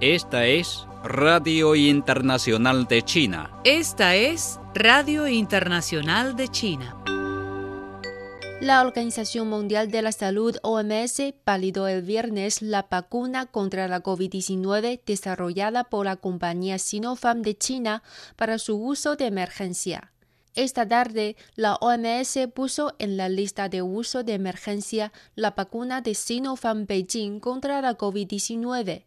Esta es Radio Internacional de China. Esta es Radio Internacional de China. La Organización Mundial de la Salud, OMS, validó el viernes la vacuna contra la COVID-19 desarrollada por la compañía Sinopharm de China para su uso de emergencia. Esta tarde, la OMS puso en la lista de uso de emergencia la vacuna de Sinopharm Beijing contra la COVID-19,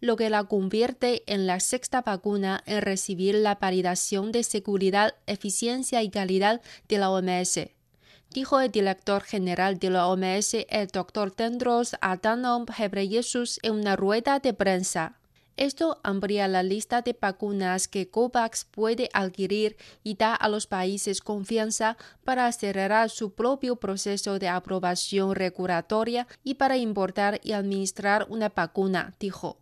lo que la convierte en la sexta vacuna en recibir la validación de seguridad, eficiencia y calidad de la OMS dijo el director general de la OMS, el Dr. Tendros Adhanom Ghebreyesus, en una rueda de prensa. Esto amplía la lista de vacunas que COVAX puede adquirir y da a los países confianza para acelerar su propio proceso de aprobación regulatoria y para importar y administrar una vacuna, dijo.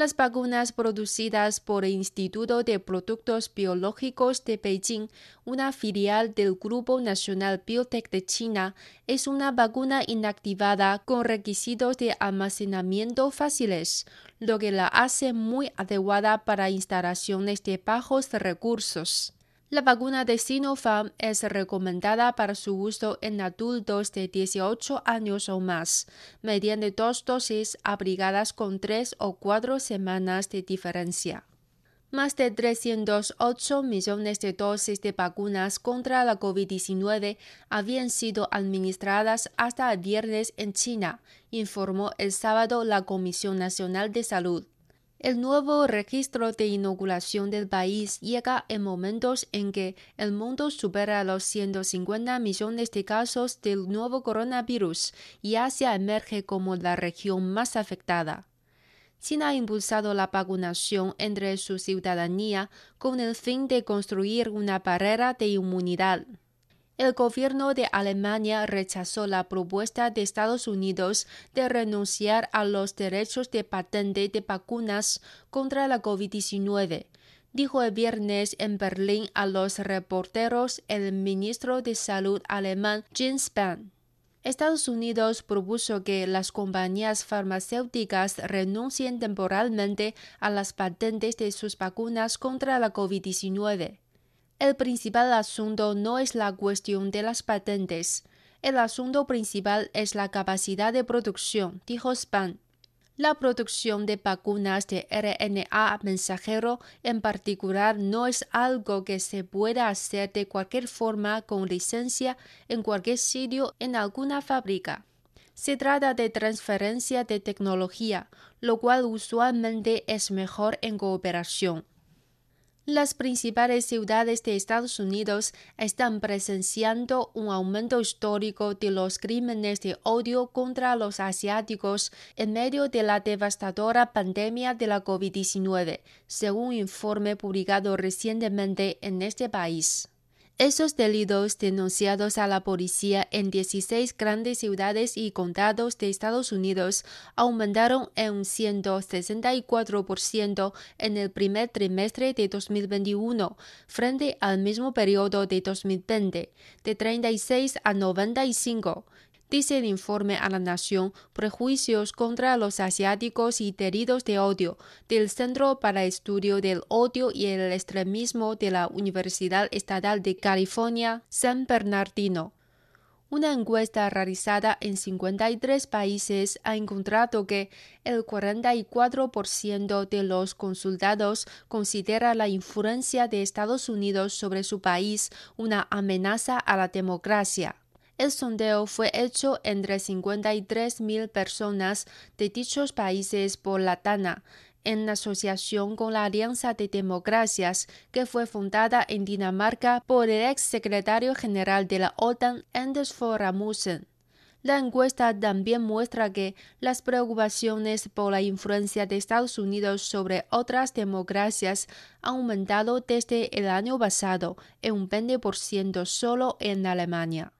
Las vacunas producidas por el Instituto de Productos Biológicos de Beijing, una filial del Grupo Nacional Biotech de China, es una vacuna inactivada con requisitos de almacenamiento fáciles, lo que la hace muy adecuada para instalaciones de bajos recursos. La vacuna de Sinopharm es recomendada para su uso en adultos de 18 años o más, mediante dos dosis abrigadas con tres o cuatro semanas de diferencia. Más de 308 millones de dosis de vacunas contra la COVID-19 habían sido administradas hasta viernes en China, informó el sábado la Comisión Nacional de Salud. El nuevo registro de inoculación del país llega en momentos en que el mundo supera los 150 millones de casos del nuevo coronavirus y Asia emerge como la región más afectada. China ha impulsado la vacunación entre su ciudadanía con el fin de construir una barrera de inmunidad. El gobierno de Alemania rechazó la propuesta de Estados Unidos de renunciar a los derechos de patente de vacunas contra la COVID-19, dijo el viernes en Berlín a los reporteros el ministro de Salud alemán Jens Spahn. Estados Unidos propuso que las compañías farmacéuticas renuncien temporalmente a las patentes de sus vacunas contra la COVID-19. El principal asunto no es la cuestión de las patentes. El asunto principal es la capacidad de producción, dijo Spahn. La producción de vacunas de RNA mensajero en particular no es algo que se pueda hacer de cualquier forma con licencia en cualquier sitio en alguna fábrica. Se trata de transferencia de tecnología, lo cual usualmente es mejor en cooperación. Las principales ciudades de Estados Unidos están presenciando un aumento histórico de los crímenes de odio contra los asiáticos en medio de la devastadora pandemia de la COVID-19, según un informe publicado recientemente en este país. Esos delitos denunciados a la policía en 16 grandes ciudades y condados de Estados Unidos aumentaron en un 164% en el primer trimestre de 2021 frente al mismo periodo de 2020, de 36 a 95 dice el informe a la Nación Prejuicios contra los Asiáticos y Delitos de Odio del Centro para Estudio del Odio y el Extremismo de la Universidad Estatal de California, San Bernardino. Una encuesta realizada en 53 países ha encontrado que el 44% de los consultados considera la influencia de Estados Unidos sobre su país una amenaza a la democracia. El sondeo fue hecho entre 53.000 personas de dichos países por la TANA, en asociación con la Alianza de Democracias, que fue fundada en Dinamarca por el ex secretario general de la OTAN, Anders Fogh Rasmussen. La encuesta también muestra que las preocupaciones por la influencia de Estados Unidos sobre otras democracias han aumentado desde el año pasado en un 20% solo en Alemania.